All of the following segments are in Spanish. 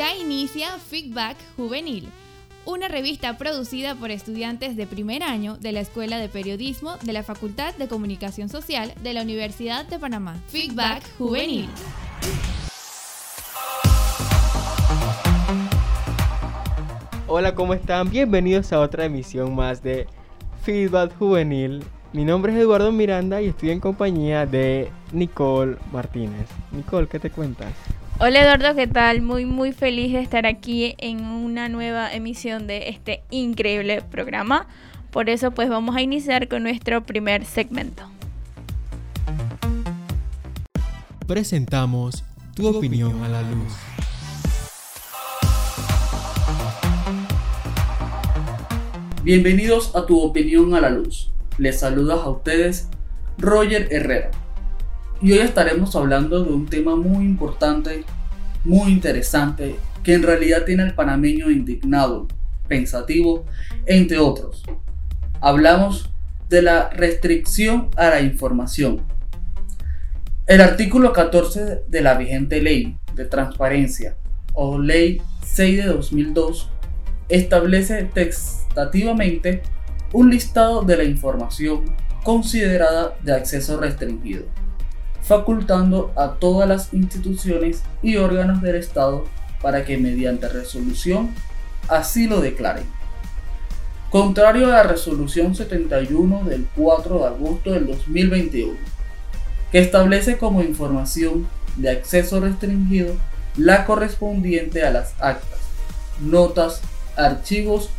Ya inicia Feedback Juvenil, una revista producida por estudiantes de primer año de la Escuela de Periodismo de la Facultad de Comunicación Social de la Universidad de Panamá. Feedback Juvenil. Hola, ¿cómo están? Bienvenidos a otra emisión más de Feedback Juvenil. Mi nombre es Eduardo Miranda y estoy en compañía de Nicole Martínez. Nicole, ¿qué te cuentas? Hola Eduardo, ¿qué tal? Muy muy feliz de estar aquí en una nueva emisión de este increíble programa. Por eso pues vamos a iniciar con nuestro primer segmento. Presentamos tu opinión a la luz. Bienvenidos a tu opinión a la luz. Les saluda a ustedes Roger Herrera. Y hoy estaremos hablando de un tema muy importante, muy interesante, que en realidad tiene al panameño indignado, pensativo, entre otros. Hablamos de la restricción a la información. El artículo 14 de la vigente ley de transparencia o ley 6 de 2002 establece textativamente un listado de la información considerada de acceso restringido, facultando a todas las instituciones y órganos del Estado para que mediante resolución así lo declaren. Contrario a la resolución 71 del 4 de agosto del 2021, que establece como información de acceso restringido la correspondiente a las actas, notas, archivos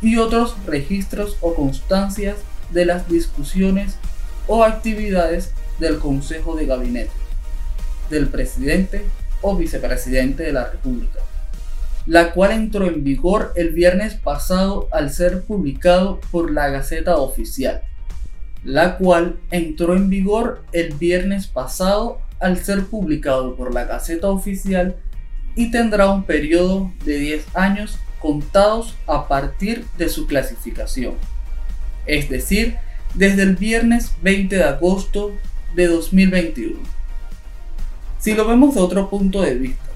y otros registros o constancias de las discusiones o actividades del Consejo de Gabinete, del presidente o vicepresidente de la República, la cual entró en vigor el viernes pasado al ser publicado por la Gaceta Oficial, la cual entró en vigor el viernes pasado al ser publicado por la Gaceta Oficial y tendrá un periodo de 10 años contados a partir de su clasificación, es decir, desde el viernes 20 de agosto de 2021. Si lo vemos de otro punto de vista,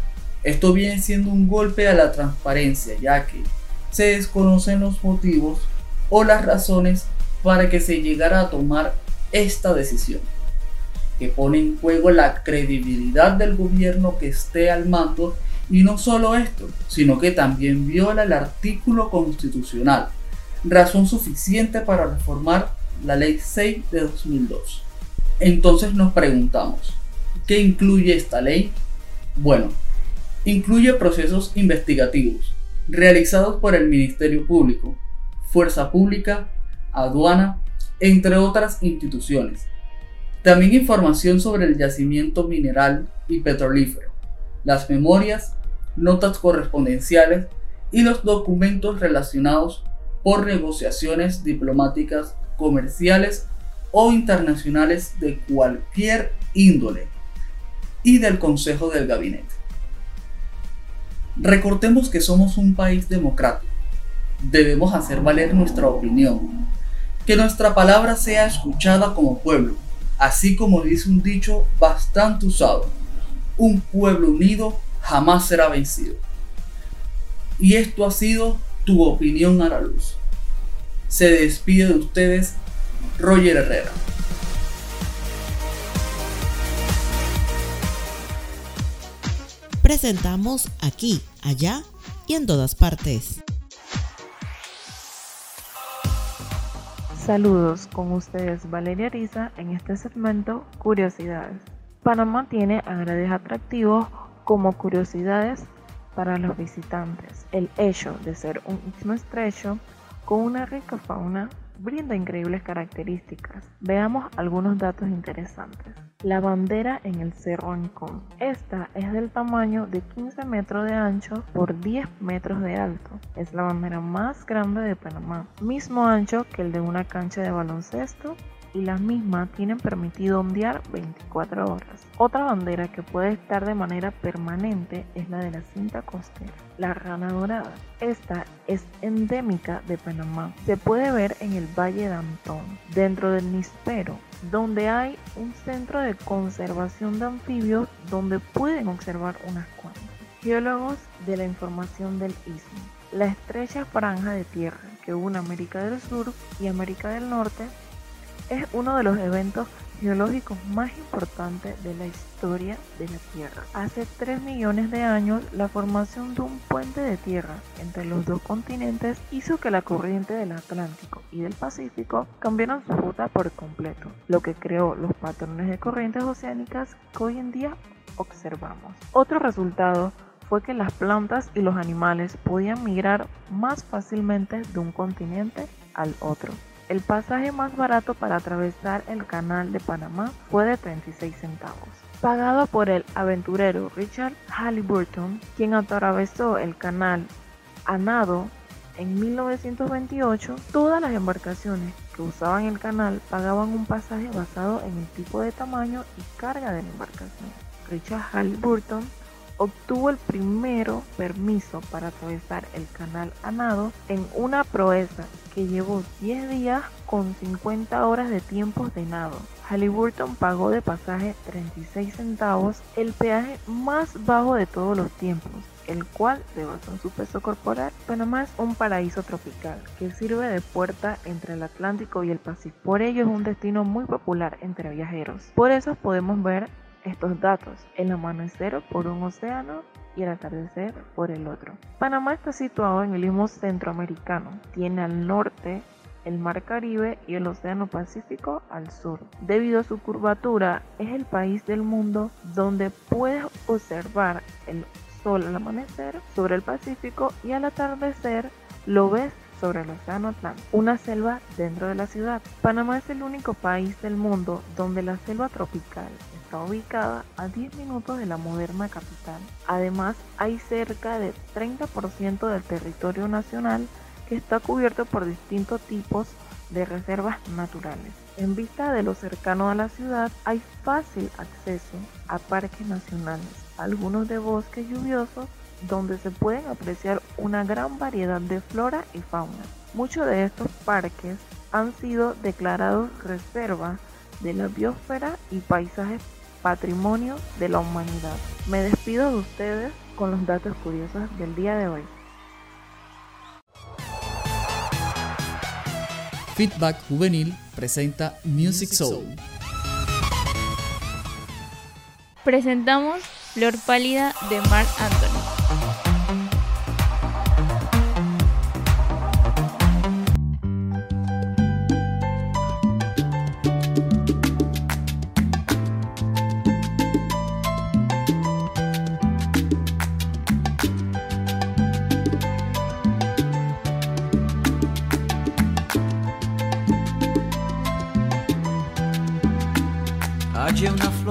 esto viene siendo un golpe a la transparencia, ya que se desconocen los motivos o las razones para que se llegara a tomar esta decisión, que pone en juego la credibilidad del gobierno que esté al mando y no solo esto, sino que también viola el artículo constitucional, razón suficiente para reformar la Ley 6 de 2002. Entonces nos preguntamos, ¿qué incluye esta ley? Bueno, incluye procesos investigativos realizados por el Ministerio Público, Fuerza Pública, Aduana, entre otras instituciones. También información sobre el yacimiento mineral y petrolífero, las memorias notas correspondenciales y los documentos relacionados por negociaciones diplomáticas, comerciales o internacionales de cualquier índole y del Consejo del Gabinete. Recordemos que somos un país democrático. Debemos hacer valer nuestra opinión, que nuestra palabra sea escuchada como pueblo, así como dice un dicho bastante usado, un pueblo unido jamás será vencido. Y esto ha sido tu opinión a la luz. Se despide de ustedes Roger Herrera. Presentamos aquí, allá y en todas partes. Saludos con ustedes Valeria Ariza en este segmento Curiosidades. Panamá tiene agrades atractivos como curiosidades para los visitantes, el hecho de ser un istmo estrecho con una rica fauna brinda increíbles características. Veamos algunos datos interesantes. La bandera en el Cerro Ancón. Esta es del tamaño de 15 metros de ancho por 10 metros de alto. Es la bandera más grande de Panamá, mismo ancho que el de una cancha de baloncesto y las mismas tienen permitido ondear 24 horas. Otra bandera que puede estar de manera permanente es la de la cinta costera, la rana dorada. Esta es endémica de Panamá. Se puede ver en el Valle de Antón, dentro del Nispero, donde hay un centro de conservación de anfibios donde pueden observar unas cuantas. Geólogos de la información del istmo. La estrecha franja de tierra que une América del Sur y América del Norte es uno de los eventos geológicos más importantes de la historia de la Tierra. Hace 3 millones de años, la formación de un puente de tierra entre los dos continentes hizo que la corriente del Atlántico y del Pacífico cambiaran su ruta por completo, lo que creó los patrones de corrientes oceánicas que hoy en día observamos. Otro resultado fue que las plantas y los animales podían migrar más fácilmente de un continente al otro. El pasaje más barato para atravesar el canal de Panamá fue de 36 centavos, pagado por el aventurero Richard Halliburton, quien atravesó el canal a nado en 1928. Todas las embarcaciones que usaban el canal pagaban un pasaje basado en el tipo de tamaño y carga de la embarcación. Richard Halliburton obtuvo el primero permiso para atravesar el canal a nado en una proeza que llevó 10 días con 50 horas de tiempo de nado. Halliburton pagó de pasaje 36 centavos, el peaje más bajo de todos los tiempos, el cual se basó su peso corporal. Panamá es un paraíso tropical que sirve de puerta entre el Atlántico y el Pacífico. Por ello es un destino muy popular entre viajeros. Por eso podemos ver estos datos, el amanecer por un océano y el atardecer por el otro. Panamá está situado en el istmo centroamericano, tiene al norte el mar Caribe y el Océano Pacífico al sur. Debido a su curvatura, es el país del mundo donde puedes observar el sol al amanecer sobre el Pacífico y al atardecer lo ves sobre el Océano Atlántico, una selva dentro de la ciudad. Panamá es el único país del mundo donde la selva tropical está ubicada a 10 minutos de la moderna capital. Además, hay cerca del 30% del territorio nacional que está cubierto por distintos tipos de reservas naturales. En vista de lo cercano a la ciudad, hay fácil acceso a parques nacionales, algunos de bosques lluviosos donde se pueden apreciar una gran variedad de flora y fauna. Muchos de estos parques han sido declarados reserva de la biosfera y paisajes patrimonio de la humanidad. Me despido de ustedes con los datos curiosos del día de hoy. Feedback Juvenil presenta Music Soul. Presentamos Flor Pálida de Mark Anthony.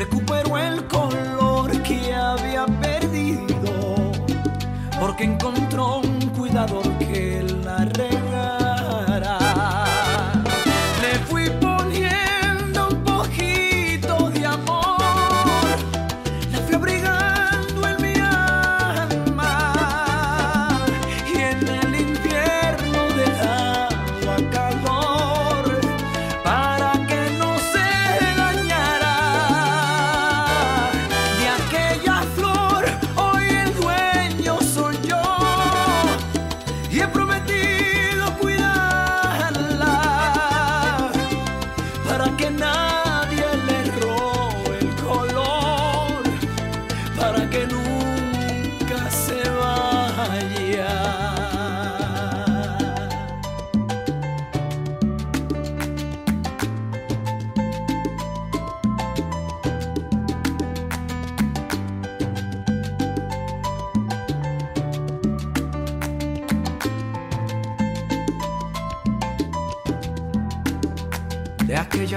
recuperó el color que había perdido, porque encontró un cuidador que la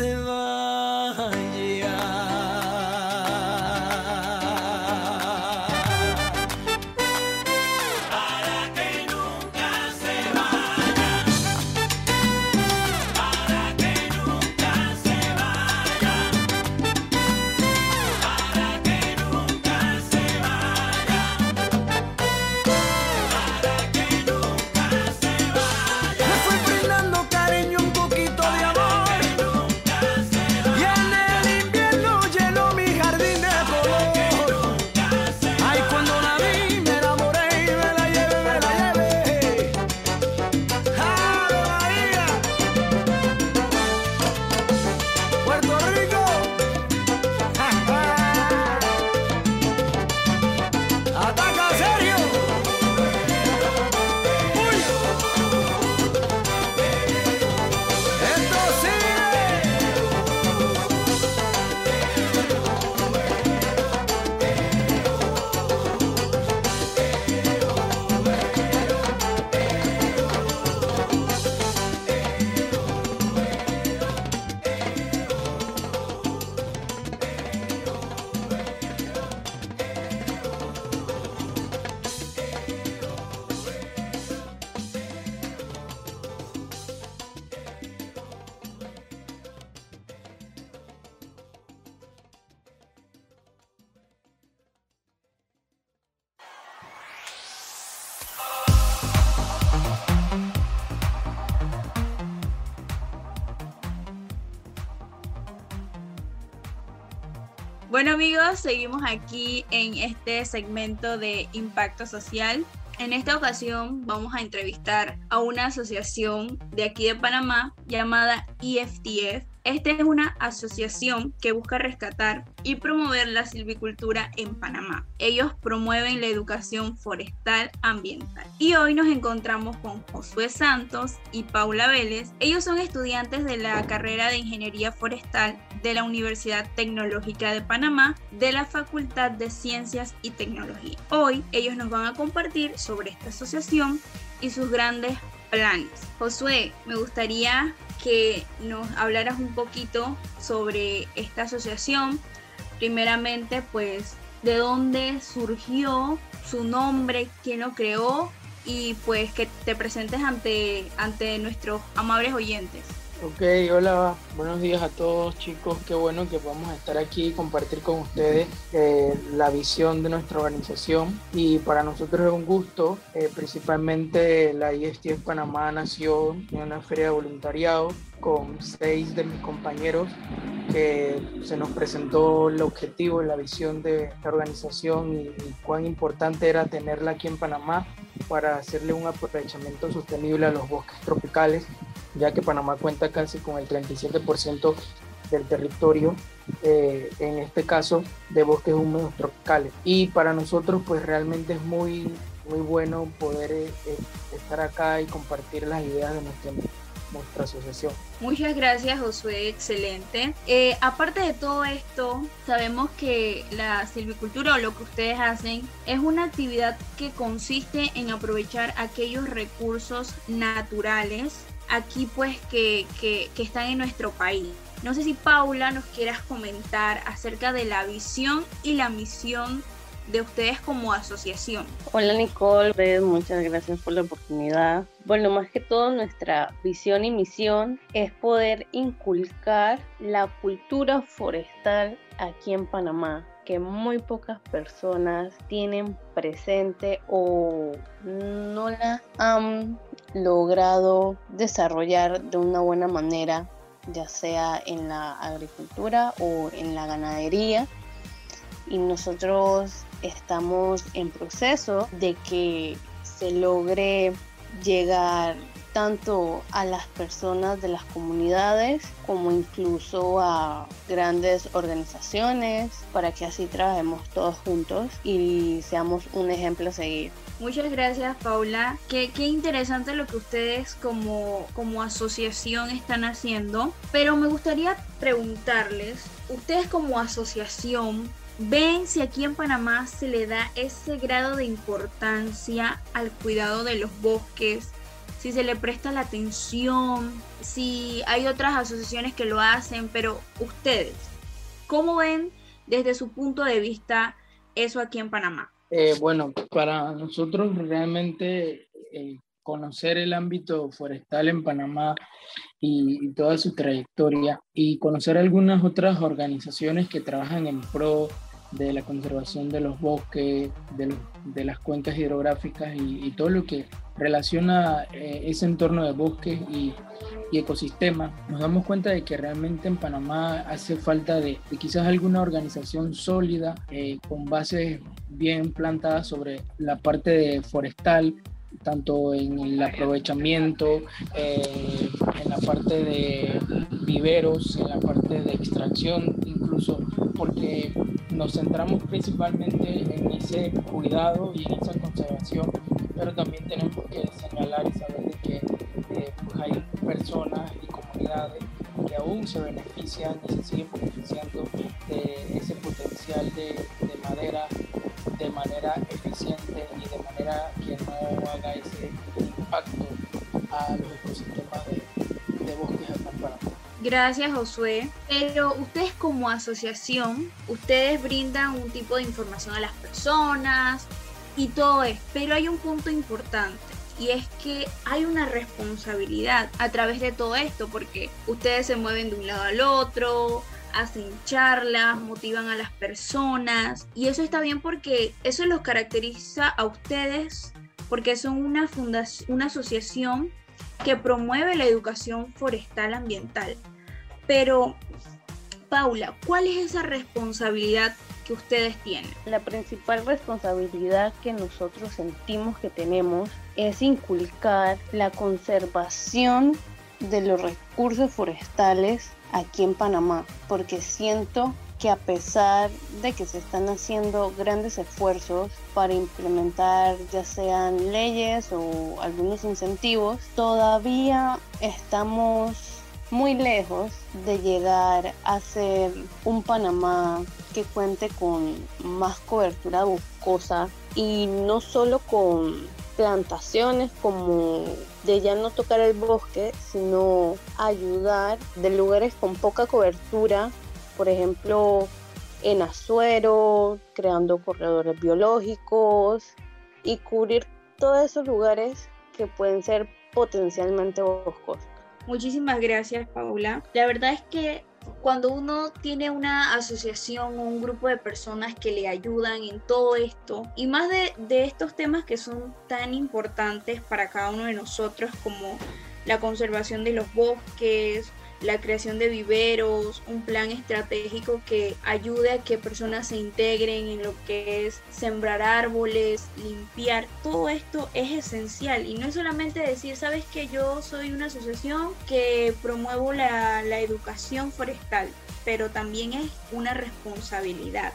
in Bueno amigos, seguimos aquí en este segmento de impacto social. En esta ocasión vamos a entrevistar a una asociación de aquí de Panamá llamada EFTF. Esta es una asociación que busca rescatar y promover la silvicultura en Panamá. Ellos promueven la educación forestal ambiental. Y hoy nos encontramos con Josué Santos y Paula Vélez. Ellos son estudiantes de la carrera de Ingeniería Forestal de la Universidad Tecnológica de Panamá de la Facultad de Ciencias y Tecnología. Hoy ellos nos van a compartir sobre esta asociación y sus grandes planes. Josué, me gustaría que nos hablaras un poquito sobre esta asociación. Primeramente, pues, de dónde surgió su nombre, quién lo creó y pues que te presentes ante, ante nuestros amables oyentes. Ok, hola, buenos días a todos chicos, qué bueno que podamos estar aquí y compartir con ustedes eh, la visión de nuestra organización. Y para nosotros es un gusto, eh, principalmente la ISTF Panamá nació en una feria de voluntariado con seis de mis compañeros que se nos presentó el objetivo la visión de esta organización y cuán importante era tenerla aquí en Panamá para hacerle un aprovechamiento sostenible a los bosques tropicales ya que Panamá cuenta casi con el 37% del territorio, eh, en este caso de bosques húmedos tropicales. Y para nosotros pues realmente es muy, muy bueno poder eh, estar acá y compartir las ideas de nuestra, asociación. Muchas gracias Josué, excelente. Eh, aparte de todo esto, sabemos que la silvicultura o lo que ustedes hacen es una actividad que consiste en aprovechar aquellos recursos naturales aquí pues que, que, que, están en nuestro país. No sé si Paula nos quieras comentar acerca de la visión y la misión de ustedes como asociación. Hola Nicole, muchas gracias por la oportunidad. Bueno, más que todo nuestra visión y misión es poder inculcar la cultura forestal aquí en Panamá que muy pocas personas tienen presente o no la han logrado desarrollar de una buena manera, ya sea en la agricultura o en la ganadería. Y nosotros estamos en proceso de que se logre llegar tanto a las personas de las comunidades como incluso a grandes organizaciones para que así trabajemos todos juntos y seamos un ejemplo a seguir. Muchas gracias Paula. Qué, qué interesante lo que ustedes como, como asociación están haciendo. Pero me gustaría preguntarles, ustedes como asociación, ¿ven si aquí en Panamá se le da ese grado de importancia al cuidado de los bosques? si se le presta la atención, si hay otras asociaciones que lo hacen, pero ustedes, ¿cómo ven desde su punto de vista eso aquí en Panamá? Eh, bueno, para nosotros realmente eh, conocer el ámbito forestal en Panamá y, y, toda su trayectoria y conocer algunas otras organizaciones que trabajan en pro de la conservación de los bosques, de, de las cuencas hidrográficas y, todo lo que relaciona eh, ese entorno de bosques y, y ecosistemas, nos damos cuenta de que realmente en Panamá hace falta de, quizás alguna organización sólida eh, con bases bien plantadas sobre la parte forestal, tanto en el aprovechamiento, eh, en la parte de viveros, en la parte de extracción, incluso porque nos centramos principalmente en ese cuidado y en esa conservación, pero también tenemos que señalar y saber de que eh, pues hay personas y comunidades que aún se benefician y se siguen beneficiando de ese potencial de, de madera de manera eficiente y de manera que no haga ese impacto a los Gracias, Josué. Pero ustedes como asociación, ustedes brindan un tipo de información a las personas y todo es. Pero hay un punto importante y es que hay una responsabilidad a través de todo esto porque ustedes se mueven de un lado al otro, hacen charlas, motivan a las personas y eso está bien porque eso los caracteriza a ustedes porque son una fundación, una asociación que promueve la educación forestal ambiental. Pero, Paula, ¿cuál es esa responsabilidad que ustedes tienen? La principal responsabilidad que nosotros sentimos que tenemos es inculcar la conservación de los recursos forestales aquí en Panamá, porque siento que a pesar de que se están haciendo grandes esfuerzos para implementar ya sean leyes o algunos incentivos, todavía estamos muy lejos de llegar a ser un Panamá que cuente con más cobertura boscosa y no solo con plantaciones como de ya no tocar el bosque, sino ayudar de lugares con poca cobertura, por ejemplo en Azuero, creando corredores biológicos y cubrir todos esos lugares que pueden ser potencialmente boscosos. Muchísimas gracias, Paula. La verdad es que cuando uno tiene una asociación o un grupo de personas que le ayudan en todo esto, y más de, de, estos temas que son tan importantes para cada uno de nosotros como la conservación de los bosques, la creación de viveros, un plan estratégico que ayude a que personas se integren en lo que es sembrar árboles, limpiar, todo esto es esencial. Y no es solamente decir, sabes que yo soy una asociación que promuevo la, la educación forestal, pero también es una responsabilidad.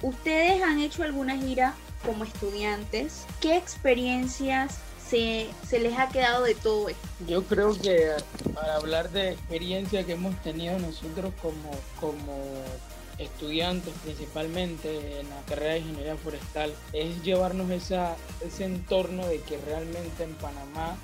Ustedes han hecho alguna gira como estudiantes, ¿qué experiencias se, se, les ha quedado de todo esto? Yo creo que para hablar de experiencia que hemos tenido nosotros como, como estudiantes principalmente en la carrera de ingeniería forestal es llevarnos esa, ese entorno de que realmente en Panamá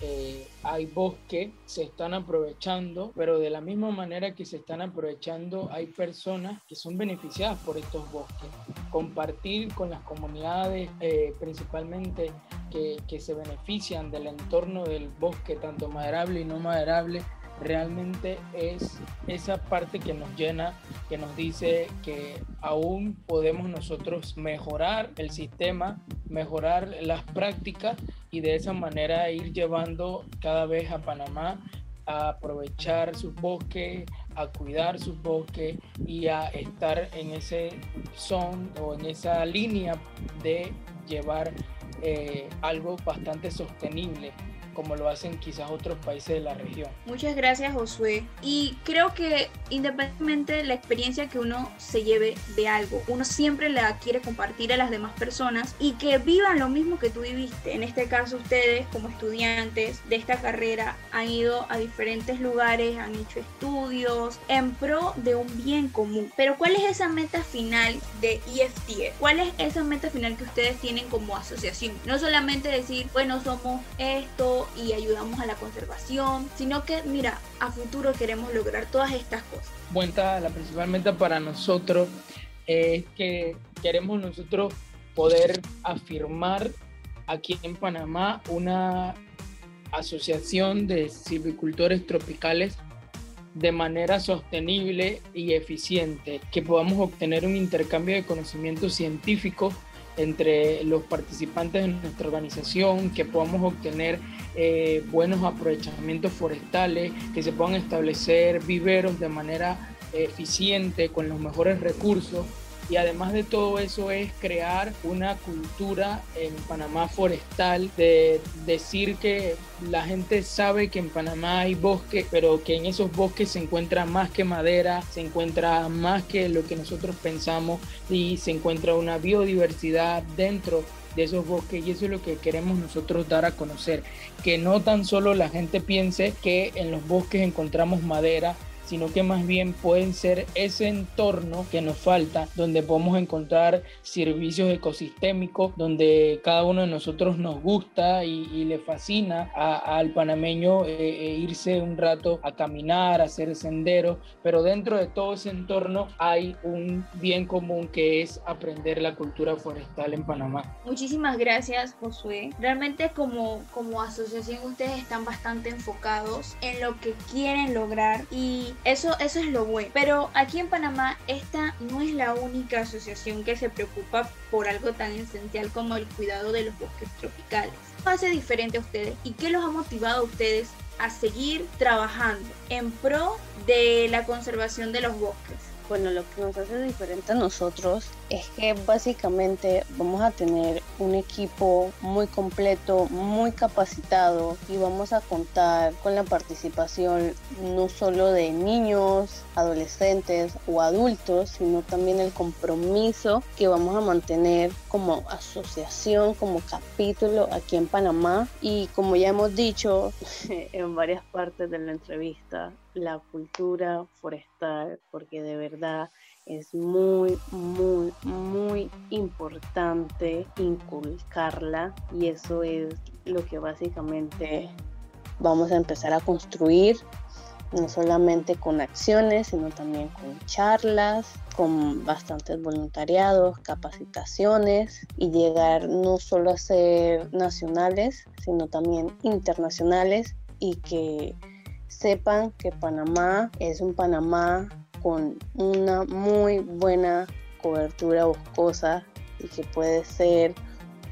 eh, hay bosque, se están aprovechando, pero de la misma manera que se están aprovechando, hay personas que son beneficiadas por estos bosques. Compartir con las comunidades, eh, principalmente que, que, se benefician del entorno del bosque, tanto maderable y no maderable, realmente es esa parte que nos llena, que nos dice que aún podemos nosotros mejorar el sistema, mejorar las prácticas y de esa manera ir llevando cada vez a Panamá a aprovechar sus bosques, a cuidar sus bosques y a estar en ese son o en esa línea de llevar eh, algo bastante sostenible como lo hacen quizás otros países de la región. Muchas gracias Josué. Y creo que independientemente de la experiencia que uno se lleve de algo, uno siempre la quiere compartir a las demás personas y que vivan lo mismo que tú viviste. En este caso ustedes como estudiantes de esta carrera han ido a diferentes lugares, han hecho estudios en pro de un bien común. Pero ¿cuál es esa meta final de EFT? ¿Cuál es esa meta final que ustedes tienen como asociación? No solamente decir, bueno, somos esto, y ayudamos a la conservación, sino que, mira, a futuro queremos lograr todas estas cosas. Buena, la principal meta para nosotros es que queremos nosotros poder afirmar aquí en Panamá una asociación de silvicultores tropicales de manera sostenible y eficiente, que podamos obtener un intercambio de conocimiento científico entre los participantes de nuestra organización, que podamos obtener eh, buenos aprovechamientos forestales, que se puedan establecer viveros de manera eficiente con los mejores recursos. Y además de todo eso es crear una cultura en Panamá forestal de decir que la gente sabe que en Panamá hay bosque, pero que en esos bosques se encuentra más que madera, se encuentra más que lo que nosotros pensamos y se encuentra una biodiversidad dentro de esos bosques y eso es lo que queremos nosotros dar a conocer, que no tan solo la gente piense que en los bosques encontramos madera, sino que más bien pueden ser ese entorno que nos falta, donde podemos encontrar servicios ecosistémicos, donde cada uno de nosotros nos gusta y, le fascina al panameño eh, eh, irse un rato a caminar, a hacer senderos, pero dentro de todo ese entorno hay un bien común que es aprender la cultura forestal en Panamá. Muchísimas gracias, Josué. Realmente como, como asociación ustedes están bastante enfocados en lo que quieren lograr y eso, eso es lo bueno. Pero aquí en Panamá esta no es la única asociación que se preocupa por algo tan esencial como el cuidado de los bosques tropicales. ¿Qué hace diferente a ustedes y qué los ha motivado a ustedes a seguir trabajando en pro de la conservación de los bosques? Bueno, lo que nos hace diferente a nosotros es que básicamente vamos a tener un equipo muy completo, muy capacitado y vamos a contar con la participación no solo de niños, adolescentes o adultos, sino también el compromiso que vamos a mantener como asociación, como capítulo aquí en Panamá. Y como ya hemos dicho en varias partes de la entrevista, la cultura forestal, porque de verdad es muy, muy, muy importante inculcarla y eso es lo que básicamente vamos a empezar a construir, no solamente con acciones, sino también con charlas, con bastantes voluntariados, capacitaciones y llegar no solo a ser nacionales, sino también internacionales y que sepan que Panamá es un Panamá con una muy buena cobertura boscosa y que puede ser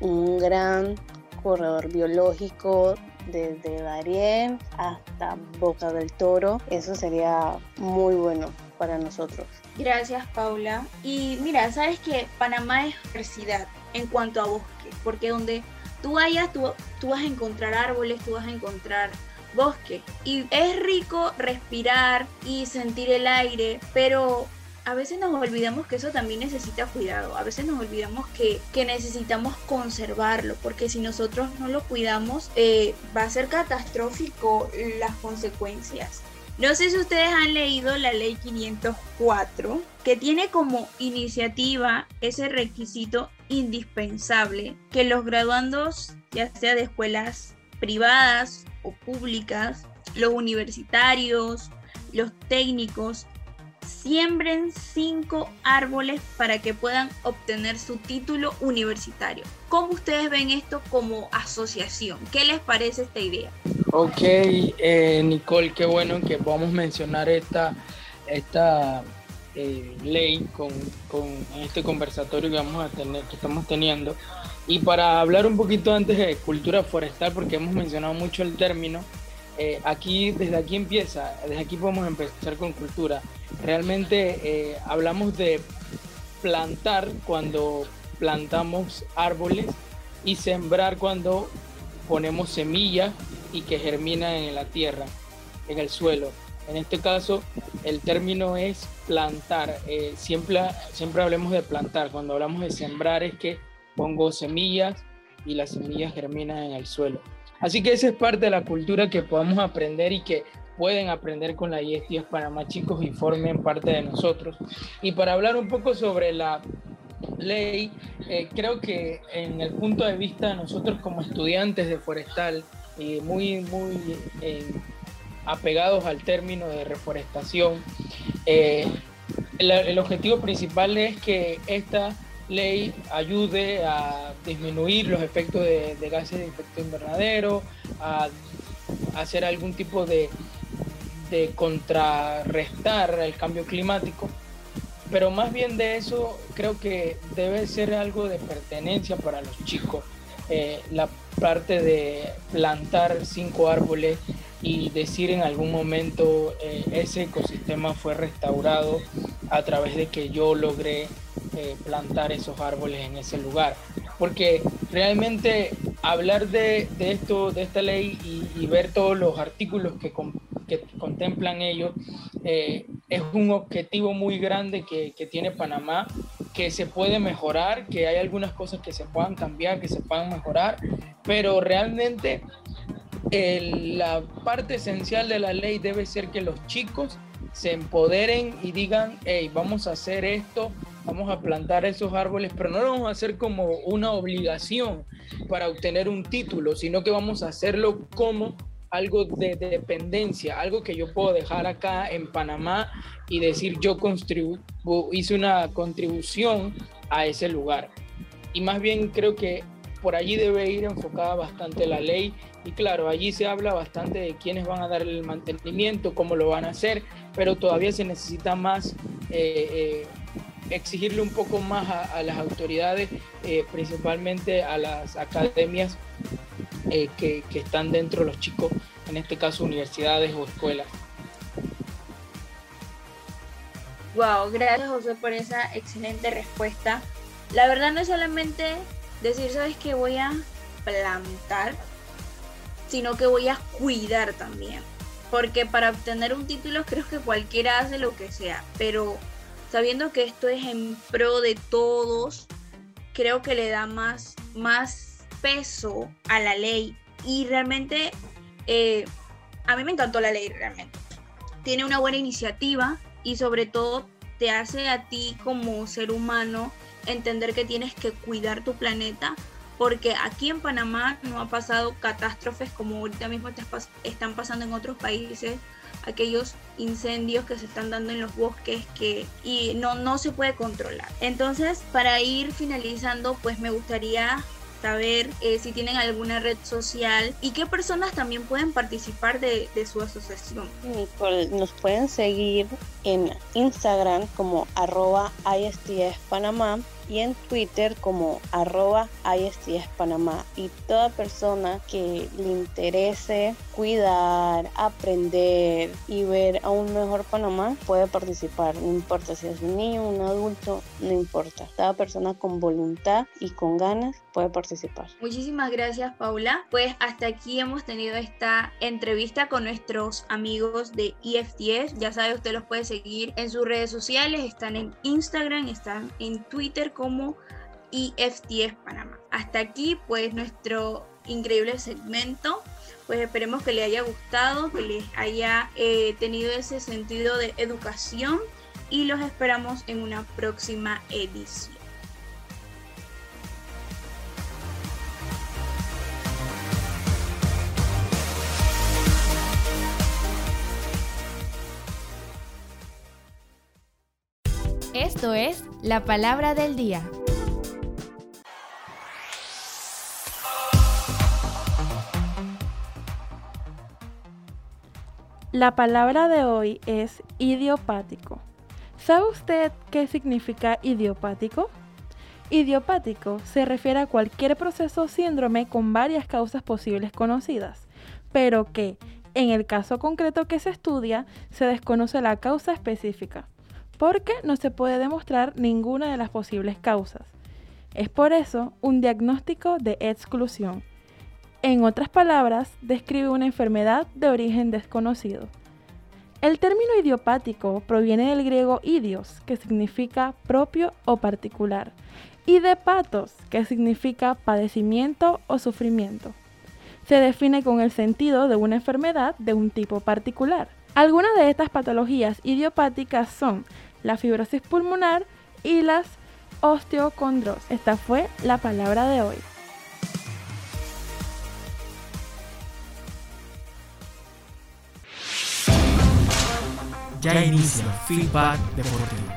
un gran corredor biológico desde Darién hasta Boca del Toro. Eso sería muy bueno para nosotros. Gracias Paula. Y mira, sabes que Panamá es diversidad en cuanto a bosque, porque donde tú vayas, tú, tú vas a encontrar árboles, tú vas a encontrar bosque. Y es rico respirar y sentir el aire, pero a veces nos olvidamos que eso también necesita cuidado, a veces nos olvidamos que, necesitamos conservarlo, porque si nosotros no lo cuidamos eh, va a ser catastrófico las consecuencias. No sé si ustedes han leído la ley 504, que tiene como iniciativa ese requisito indispensable que los graduandos, ya sea de escuelas privadas o públicas, los universitarios, los técnicos, siembren cinco árboles para que puedan obtener su título universitario. ¿Cómo ustedes ven esto como asociación? ¿Qué les parece esta idea? Ok, eh, Nicole, qué bueno que podamos mencionar esta, esta eh, ley con, con, este conversatorio que vamos a tener, que estamos teniendo. Y para hablar un poquito antes de cultura forestal, porque hemos mencionado mucho el término, eh, aquí, desde aquí empieza, desde aquí podemos empezar con cultura. Realmente eh, hablamos de plantar cuando plantamos árboles y sembrar cuando ponemos semillas y que germinan en la tierra, en el suelo. En este caso, el término es plantar. Eh, siempre, siempre hablemos de plantar. Cuando hablamos de sembrar es que pongo semillas y las semillas germinan en el suelo. Así que esa es parte de la cultura que podemos aprender y que pueden aprender con la IES Panamá, chicos, y formen parte de nosotros. Y para hablar un poco sobre la ley, eh, creo que en el punto de vista de nosotros como estudiantes de forestal, y muy, muy eh, apegados al término de reforestación, eh, el objetivo principal es que esta ley ayude a disminuir los efectos de, gases de efecto invernadero, a, hacer algún tipo de, de contrarrestar el cambio climático. Pero más bien de eso creo que debe ser algo de pertenencia para los chicos. Eh, la parte de plantar cinco árboles y decir en algún momento eh, ese ecosistema fue restaurado a través de que yo logré eh, plantar esos árboles en ese lugar. Porque realmente hablar de, esto, de esta ley y, ver todos los artículos que, contemplan ellos, eh, es un objetivo muy grande que, tiene Panamá, que se puede mejorar, que hay algunas cosas que se puedan cambiar, que se puedan mejorar, pero realmente la parte esencial de la ley debe ser que los chicos se empoderen y digan, hey, vamos a hacer esto, vamos a plantar esos árboles, pero no lo vamos a hacer como una obligación para obtener un título, sino que vamos a hacerlo como algo de, dependencia, algo que yo puedo dejar acá en Panamá y decir yo hice una contribución a ese lugar. Y más bien creo que por allí debe ir enfocada bastante la ley y claro, allí se habla bastante de quiénes van a dar el mantenimiento, cómo lo van a hacer, pero todavía se necesita más, eh, eh, exigirle un poco más a, las autoridades, eh, principalmente a las academias que, que están dentro de los chicos, en este caso universidades o escuelas. Wow, gracias José por esa excelente respuesta. La verdad no es solamente decir, ¿sabes qué? Voy a plantar sino que voy a cuidar también. Porque para obtener un título creo que cualquiera hace lo que sea, pero sabiendo que esto es en pro de todos, creo que le da más, más peso a la ley. Y realmente, eh, a mí me encantó la ley realmente. Tiene una buena iniciativa y sobre todo te hace a ti como ser humano entender que tienes que cuidar tu planeta porque aquí en Panamá no ha pasado catástrofes como ahorita mismo están pasando en otros países, aquellos incendios que se están dando en los bosques que y no, no se puede controlar. Entonces, para ir finalizando, pues me gustaría saber eh, si tienen alguna red social y qué personas también pueden participar de, de su asociación. Nos pueden seguir en Instagram como arroba ISTS Panamá y en Twitter como arroba ISTS Panamá. Y toda persona que le interese cuidar, aprender y ver a un mejor Panamá puede participar. No importa si es un niño, un adulto, no importa. Cada persona con voluntad y con ganas puede participar. Muchísimas gracias Paula. Pues hasta aquí hemos tenido esta entrevista con nuestros amigos de IFTS. Ya sabe, usted los puede seguir en sus redes sociales. Están en Instagram, están en Twitter como IFTS Panamá. Hasta aquí pues nuestro increíble segmento. Pues esperemos que le haya gustado, que les haya eh, tenido ese sentido de educación y los esperamos en una próxima edición. Esto es la palabra del día. La palabra de hoy es idiopático. ¿Sabe usted qué significa idiopático? Idiopático se refiere a cualquier proceso o síndrome con varias causas posibles conocidas, pero que, en el caso concreto que se estudia, se desconoce la causa específica, porque no se puede demostrar ninguna de las posibles causas. Es por eso un diagnóstico de exclusión. En otras palabras, describe una enfermedad de origen desconocido. El término idiopático proviene del griego idios, que significa propio o particular, y de patos, que significa padecimiento o sufrimiento. Se define con el sentido de una enfermedad de un tipo particular. Algunas de estas patologías idiopáticas son la fibrosis pulmonar y las osteocondros. Esta fue la palabra de hoy. Ya inicia Feedback Deportivo.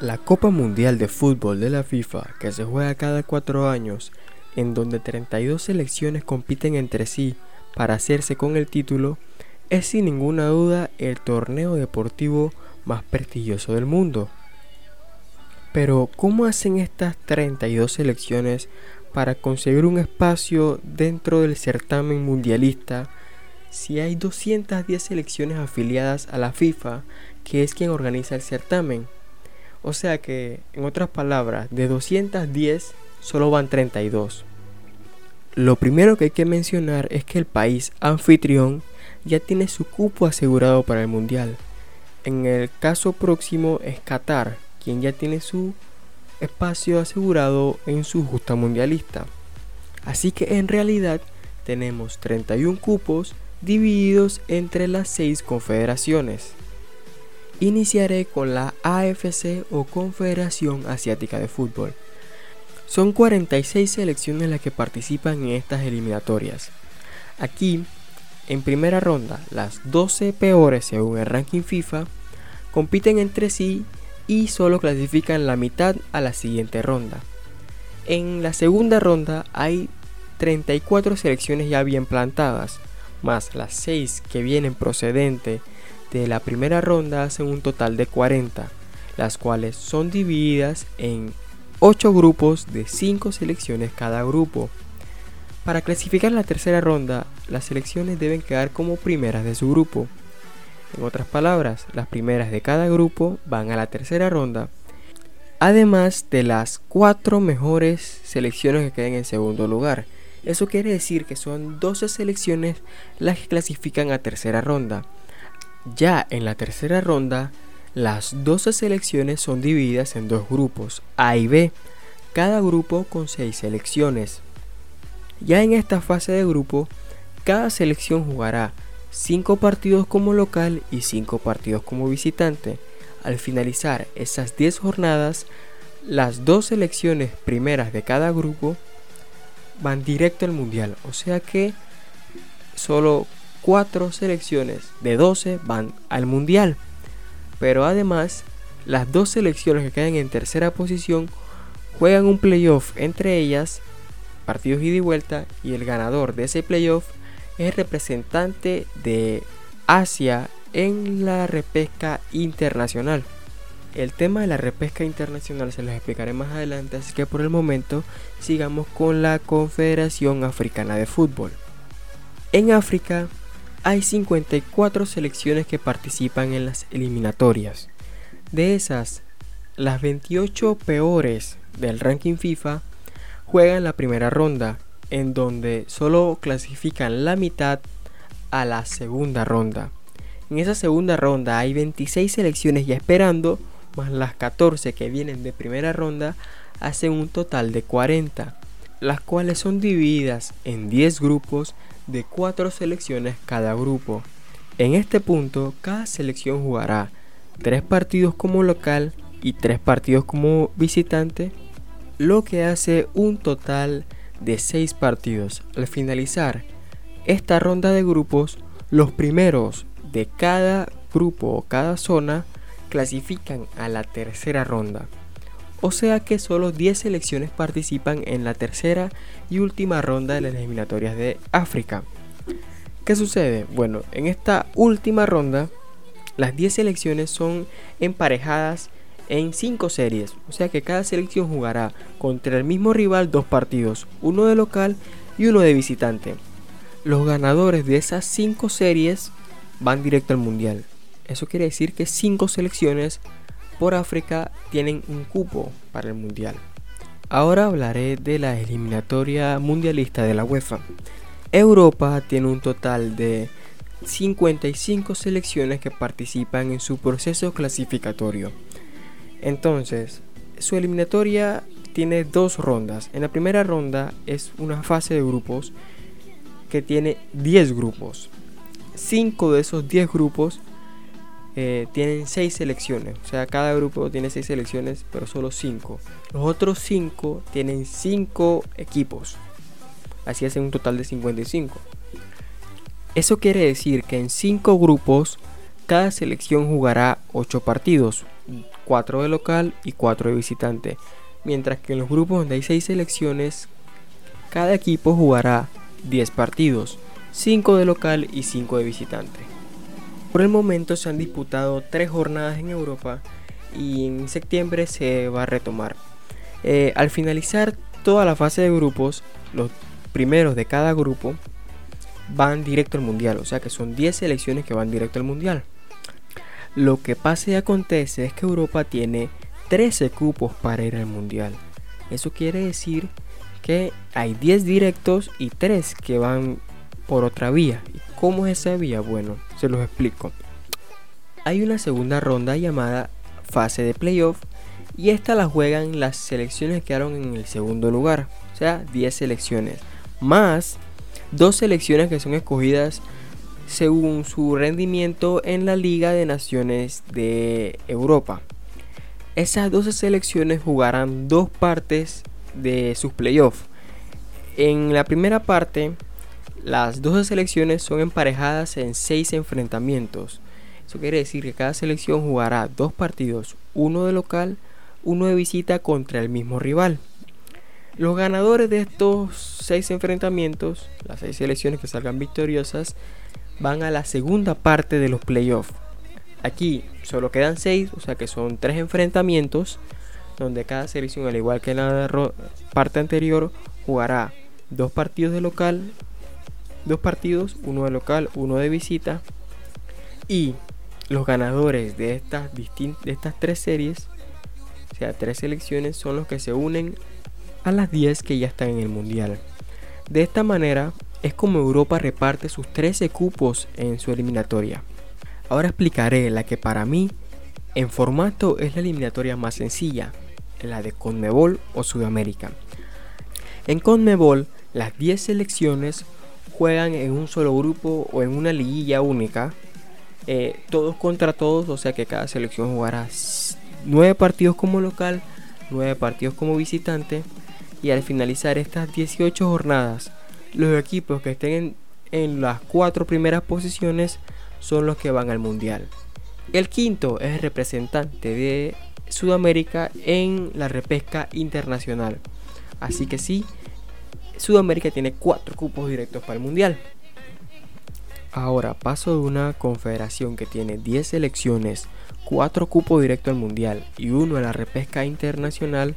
La Copa Mundial de Fútbol de la FIFA, que se juega cada cuatro años, en donde 32 selecciones compiten entre sí para hacerse con el título, es sin ninguna duda el torneo deportivo más prestigioso del mundo. Pero, ¿cómo hacen estas 32 selecciones para conseguir un espacio dentro del certamen mundialista si hay 210 selecciones afiliadas a la FIFA, que es quien organiza el certamen? O sea que, en otras palabras, de 210 solo van 32. Lo primero que hay que mencionar es que el país anfitrión ya tiene su cupo asegurado para el Mundial. En el caso próximo es Qatar, quien ya tiene su espacio asegurado en su justa mundialista. Así que en realidad tenemos 31 cupos divididos entre las 6 confederaciones. Iniciaré con la AFC o Confederación Asiática de Fútbol. Son 46 selecciones las que participan en estas eliminatorias. Aquí, en primera ronda, las 12 peores según el ranking FIFA compiten entre sí y solo clasifican la mitad a la siguiente ronda. En la segunda ronda hay 34 selecciones ya bien plantadas, más las 6 que vienen procedente de la primera ronda hacen un total de 40, las cuales son divididas en 8 grupos de 5 selecciones cada grupo. Para clasificar la tercera ronda, las selecciones deben quedar como primeras de su grupo. En otras palabras, las primeras de cada grupo van a la tercera ronda, además de las 4 mejores selecciones que queden en segundo lugar. Eso quiere decir que son 12 selecciones las que clasifican a tercera ronda. Ya en la tercera ronda, las 12 selecciones son divididas en dos grupos, A y B, cada grupo con 6 selecciones. Ya en esta fase de grupo, cada selección jugará 5 partidos como local y 5 partidos como visitante. Al finalizar esas 10 jornadas, las dos selecciones primeras de cada grupo van directo al mundial, o sea que solo 4 selecciones de 12 van al mundial. Pero además, las dos selecciones que quedan en tercera posición juegan un playoff entre ellas, partidos ida y vuelta, y el ganador de ese playoff es representante de Asia en la repesca internacional. El tema de la repesca internacional se los explicaré más adelante, así que por el momento sigamos con la Confederación Africana de Fútbol. En África hay 54 selecciones que participan en las eliminatorias. De esas, las 28 peores del ranking FIFA juegan la primera ronda, en donde solo clasifican la mitad a la segunda ronda. En esa segunda ronda hay 26 selecciones ya esperando, más las 14 que vienen de primera ronda, hacen un total de 40, las cuales son divididas en 10 grupos de cuatro selecciones cada grupo. En este punto, cada selección jugará tres partidos como local y tres partidos como visitante, lo que hace un total de seis partidos. Al finalizar esta ronda de grupos, los primeros de cada grupo o cada zona clasifican a la tercera ronda. O sea que solo 10 selecciones participan en la tercera y última ronda de las eliminatorias de África. ¿Qué sucede? Bueno, en esta última ronda, las 10 selecciones son emparejadas en 5 series, o sea que cada selección jugará contra el mismo rival dos partidos, uno de local y uno de visitante. Los ganadores de esas 5 series van directo al mundial. Eso quiere decir que 5 selecciones por África tienen un cupo para el mundial. Ahora hablaré de la eliminatoria mundialista de la UEFA. Europa tiene un total de 55 selecciones que participan en su proceso clasificatorio. Entonces, su eliminatoria tiene dos rondas. En la primera ronda es una fase de grupos que tiene 10 grupos. 5 de esos 10 grupos eh, tienen 6 selecciones. O sea, cada grupo tiene 6 selecciones, pero solo 5. Los otros 5 tienen 5 equipos. Así hacen un total de 55. Eso quiere decir que en 5 grupos cada selección jugará 8 partidos, 4 de local y 4 de visitante. Mientras que en los grupos donde hay 6 selecciones, cada equipo jugará 10 partidos, 5 de local y 5 de visitante. Por el momento se han disputado 3 jornadas en Europa y en septiembre se va a retomar. Eh, al finalizar toda la fase de grupos, los primeros de cada grupo van directo al mundial, o sea que son 10 selecciones que van directo al mundial. Lo que pasa y acontece es que Europa tiene 13 cupos para ir al mundial. Eso quiere decir que hay 10 directos y 3 que van por otra vía. ¿Y cómo es esa vía? Bueno, se los explico. Hay una segunda ronda llamada fase de playoff y esta la juegan las selecciones que quedaron en el segundo lugar, o sea, 10 selecciones, más dos selecciones que son escogidas según su rendimiento en la Liga de Naciones de Europa. Esas 12 selecciones jugarán dos partes de sus playoffs. En la primera parte, las 12 selecciones son emparejadas en 6 enfrentamientos. Eso quiere decir que cada selección jugará dos partidos, uno de local, uno de visita contra el mismo rival. Los ganadores de estos 6 enfrentamientos, las 6 selecciones que salgan victoriosas, van a la segunda parte de los playoffs. Aquí solo quedan 6, o sea que son 3 enfrentamientos, donde cada selección, al igual que en la parte anterior, jugará dos partidos de local, dos partidos, uno de local, uno de visita. Y los ganadores de estas, de estas tres series, o sea, tres selecciones, son los que se unen a las 10 que ya están en el mundial. De esta manera, es como Europa reparte sus 13 cupos en su eliminatoria. Ahora explicaré la que para mí en formato es la eliminatoria más sencilla, la de Conmebol o Sudamérica. En Conmebol, las 10 selecciones juegan en un solo grupo o en una liguilla única, eh, todos contra todos, o sea que cada selección jugará 9 partidos como local, 9 partidos como visitante, y al finalizar estas 18 jornadas, los equipos que estén en, las cuatro primeras posiciones son los que van al mundial. El quinto es el representante de Sudamérica en la repesca internacional. Así que sí, Sudamérica tiene cuatro cupos directos para el mundial. Ahora paso de una confederación que tiene 10 selecciones, 4 cupos directos al mundial y uno a la repesca internacional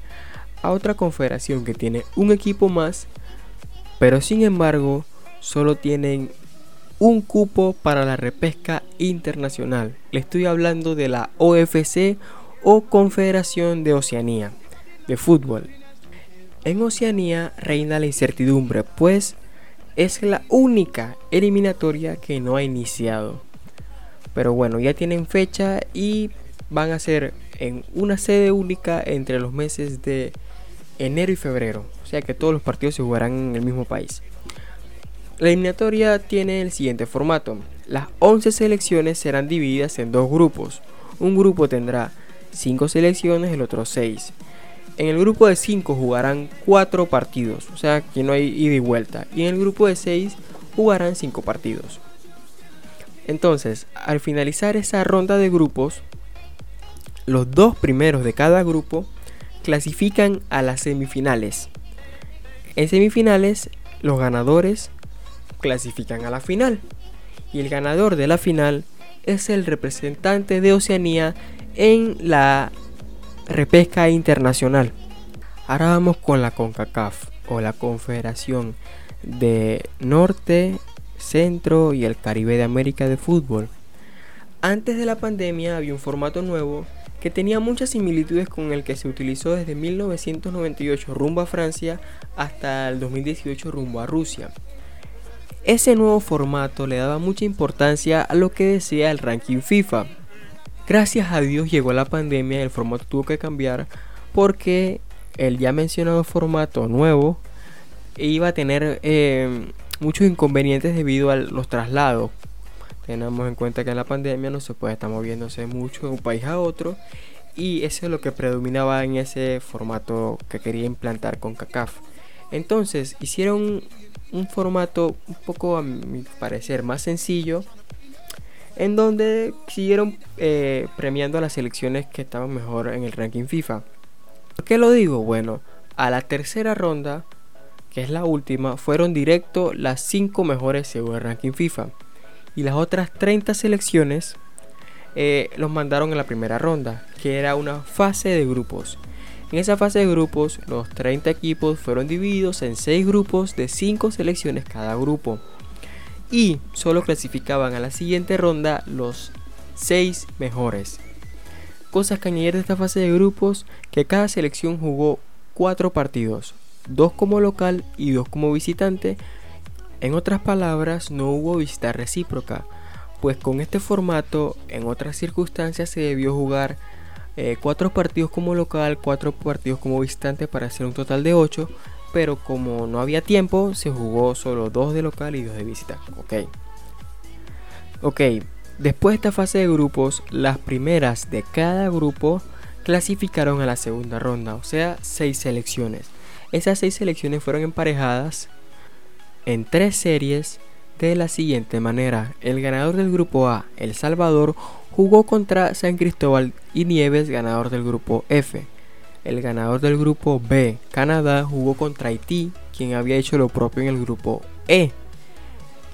a otra confederación que tiene un equipo más pero sin embargo solo tienen un cupo para la repesca internacional. Le estoy hablando de la OFC o Confederación de Oceanía de fútbol. En Oceanía reina la incertidumbre, pues es la única eliminatoria que no ha iniciado. Pero bueno, ya tienen fecha y van a ser en una sede única entre los meses de enero y febrero, o sea que todos los partidos se jugarán en el mismo país. La eliminatoria tiene el siguiente formato. Las 11 selecciones serán divididas en dos grupos. Un grupo tendrá 5 selecciones, el otro 6. En el grupo de 5 jugarán 4 partidos, o sea que no hay ida y vuelta. Y en el grupo de 6 jugarán 5 partidos. Entonces, al finalizar esa ronda de grupos, los dos primeros de cada grupo clasifican a las semifinales. En semifinales, los ganadores clasifican a la final. Y el ganador de la final es el representante de Oceanía en la repesca internacional. Ahora vamos con la CONCACAF o la Confederación de Norte, Centro y el Caribe de América de Fútbol. Antes de la pandemia había un formato nuevo que tenía muchas similitudes con el que se utilizó desde 1998 rumbo a Francia hasta el 2018 rumbo a Rusia. Ese nuevo formato le daba mucha importancia a lo que decía el ranking FIFA. Gracias a Dios llegó la pandemia y el formato tuvo que cambiar porque el ya mencionado formato nuevo iba a tener eh, muchos inconvenientes debido a los traslados. Tenemos en cuenta que en la pandemia no se puede estar moviéndose mucho de un país a otro y eso es lo que predominaba en ese formato que quería implantar con CACAF. Entonces hicieron un formato un poco a mi parecer más sencillo en donde siguieron eh, premiando a las selecciones que estaban mejor en el ranking FIFA. ¿Por qué lo digo? Bueno, a la tercera ronda, que es la última, fueron directo las 5 mejores según el ranking FIFA. Y las otras 30 selecciones eh, los mandaron en la primera ronda, que era una fase de grupos. En esa fase de grupos, los 30 equipos fueron divididos en 6 grupos de 5 selecciones cada grupo. Y solo clasificaban a la siguiente ronda los 6 mejores. Cosas que añadir de esta fase de grupos, que cada selección jugó 4 partidos, 2 como local y 2 como visitante. En otras palabras, no hubo visita recíproca, pues con este formato en otras circunstancias se debió jugar eh, cuatro partidos como local, cuatro partidos como visitante para hacer un total de 8, pero como no había tiempo, se jugó solo dos de local y dos de visita. Ok. Ok, después de esta fase de grupos, las primeras de cada grupo clasificaron a la segunda ronda, o sea, seis selecciones. Esas seis selecciones fueron emparejadas en tres series de la siguiente manera. El ganador del grupo A, El Salvador, jugó contra San Cristóbal y Nieves, ganador del grupo F. El ganador del grupo B, Canadá, jugó contra Haití, quien había hecho lo propio en el grupo E.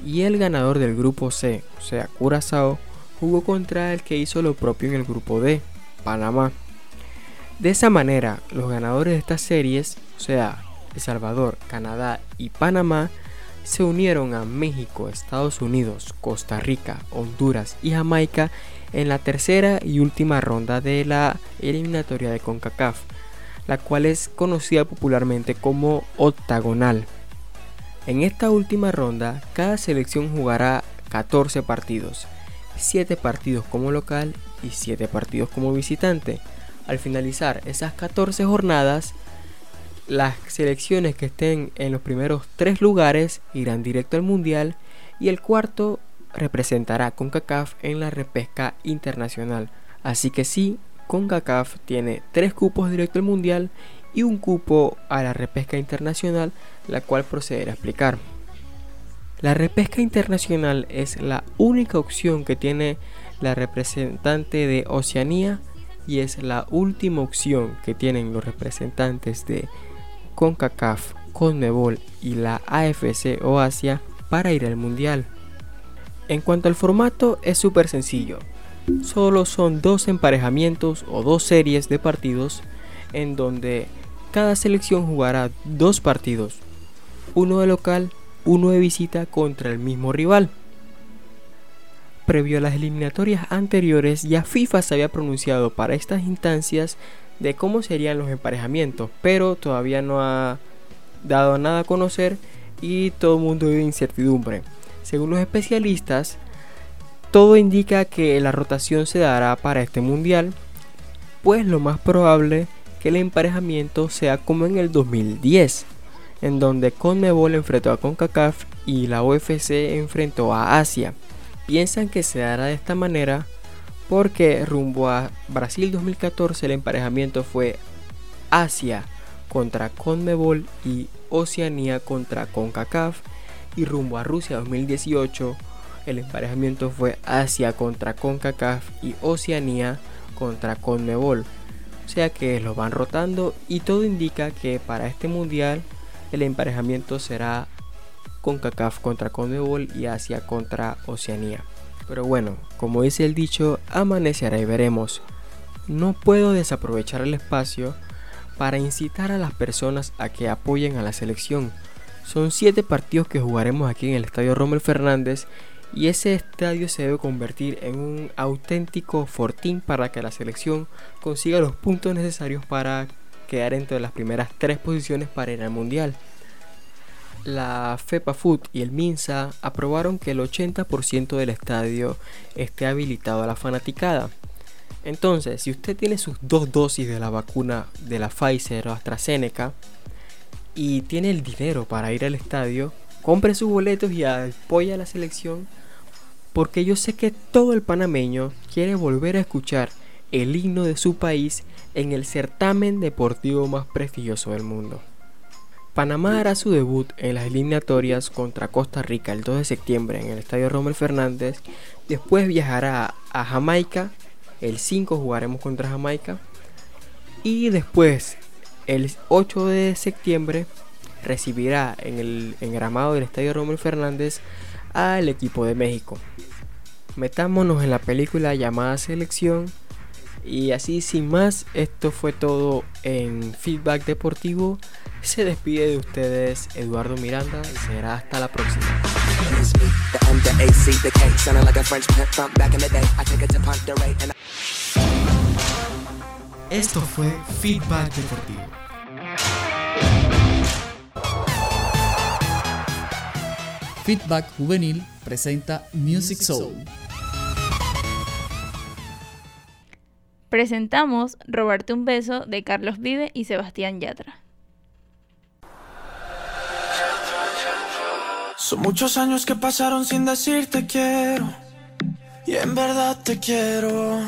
Y el ganador del grupo C, o sea, Curazao, jugó contra el que hizo lo propio en el grupo D, Panamá. De esa manera, los ganadores de estas series, o sea, El Salvador, Canadá y Panamá, se unieron a México, Estados Unidos, Costa Rica, Honduras y Jamaica en la tercera y última ronda de la eliminatoria de CONCACAF, la cual es conocida popularmente como octagonal. En esta última ronda, cada selección jugará 14 partidos, 7 partidos como local y 7 partidos como visitante. Al finalizar esas 14 jornadas, las selecciones que estén en los primeros 3 lugares irán directo al Mundial y el cuarto representará CONCACAF en la repesca internacional. Así que sí, CONCACAF tiene tres cupos directo al mundial y un cupo a la repesca internacional, la cual procederá a explicar. La repesca internacional es la única opción que tiene la representante de Oceanía y es la última opción que tienen los representantes de CONCACAF, CONMEBOL y la AFC o Asia para ir al mundial. En cuanto al formato, es súper sencillo. Solo son dos emparejamientos o dos series de partidos en donde cada selección jugará dos partidos, uno de local, uno de visita contra el mismo rival. Previo a las eliminatorias anteriores, ya FIFA se había pronunciado para estas instancias de cómo serían los emparejamientos, pero todavía no ha dado nada a conocer y todo el mundo vive incertidumbre. Según los especialistas, todo indica que la rotación se dará para este mundial, pues lo más probable que el emparejamiento sea como en el 2010, en donde CONMEBOL enfrentó a CONCACAF y la UFC enfrentó a Asia. Piensan que se dará de esta manera porque rumbo a Brasil 2014 el emparejamiento fue Asia contra CONMEBOL y Oceanía contra CONCACAF y rumbo a Rusia 2018 el emparejamiento fue Asia contra CONCACAF y Oceanía contra CONMEBOL. O sea que lo van rotando y todo indica que para este mundial el emparejamiento será con CACAF contra Conmebol y Asia contra Oceanía. Pero bueno, como dice el dicho, amanecerá y veremos. No puedo desaprovechar el espacio para incitar a las personas a que apoyen a la selección. Son 7 partidos que jugaremos aquí en el Estadio Rommel Fernández y ese estadio se debe convertir en un auténtico fortín para que la selección consiga los puntos necesarios para quedar entre las primeras tres posiciones para ir al Mundial. La FEPA Food y el MINSA aprobaron que el 80% del estadio esté habilitado a la fanaticada. Entonces, si usted tiene sus dos dosis de la vacuna de la Pfizer o AstraZeneca y tiene el dinero para ir al estadio, compre sus boletos y apoya a la selección porque yo sé que todo el panameño quiere volver a escuchar el himno de su país en el certamen deportivo más prestigioso del mundo. Panamá hará su debut en las eliminatorias contra Costa Rica el 2 de septiembre en el Estadio Rommel Fernández. Después viajará a Jamaica. El 5 jugaremos contra Jamaica. Y después, el 8 de septiembre, recibirá en el gramado del Estadio Rommel Fernández al equipo de México. Metámonos en la película llamada Selección. Y así sin más, esto fue todo en Feedback Deportivo. Se despide de ustedes Eduardo Miranda y será hasta la próxima. Esto fue Feedback Deportivo. Feedback Juvenil presenta Music Soul. Presentamos Robarte un beso de Carlos Vive y Sebastián Yatra. Son muchos años que pasaron sin decirte quiero. Y en verdad te quiero.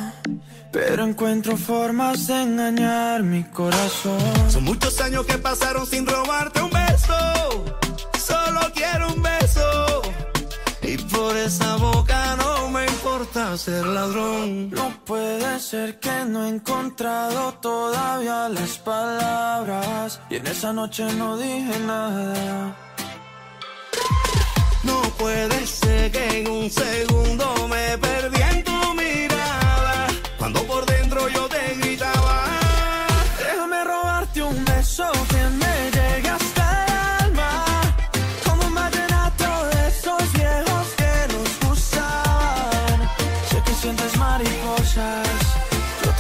Pero encuentro formas de engañar mi corazón. Son muchos años que pasaron sin robarte un beso. Solo quiero un beso. Y por esa boca no me importa ser ladrón. No puede ser que no he encontrado todavía las palabras. Y en esa noche no dije nada. No puede ser que en un segundo me perdí en tu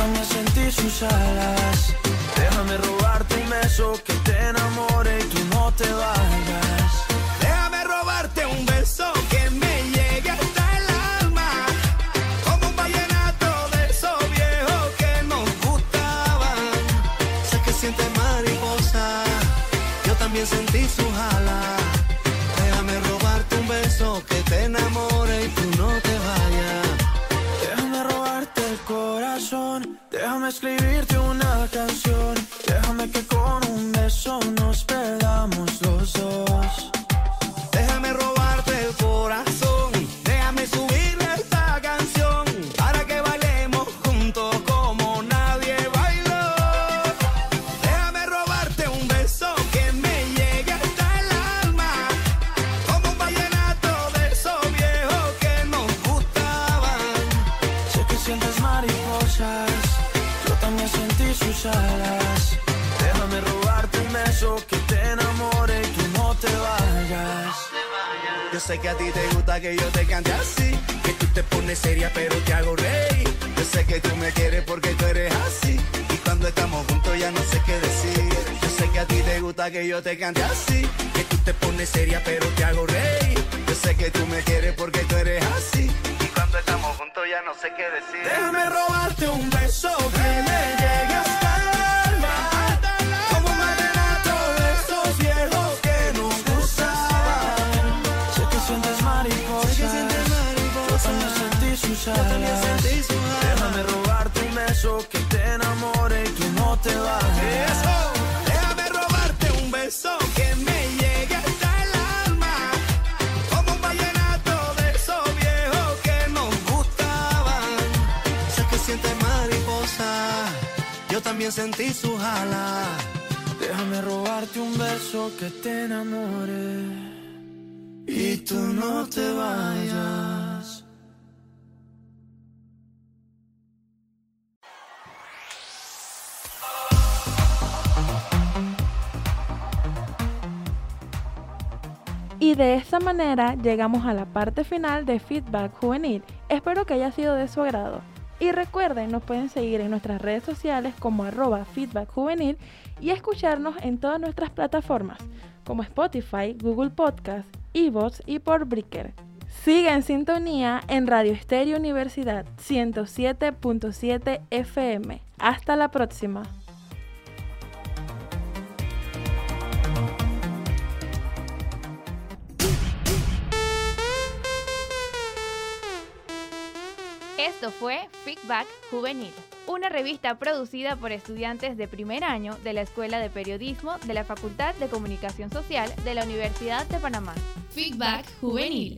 Yo también sentí sus alas. Déjame robarte un beso que te enamore y tú no te vayas. También sentí su jala. Déjame robarte un beso que te enamore y tú no te vayas. Y de esta manera llegamos a la parte final de Feedback Juvenil. Espero que haya sido de su agrado. Y recuerden, nos pueden seguir en nuestras redes sociales como arroba feedback juvenil y escucharnos en todas nuestras plataformas como Spotify, Google Podcast, Evox y por Breaker. Siga en sintonía en Radio Estéreo Universidad 107.7 FM. Hasta la próxima. Fue Feedback Juvenil, una revista producida por estudiantes de primer año de la Escuela de Periodismo de la Facultad de Comunicación Social de la Universidad de Panamá. Feedback Juvenil.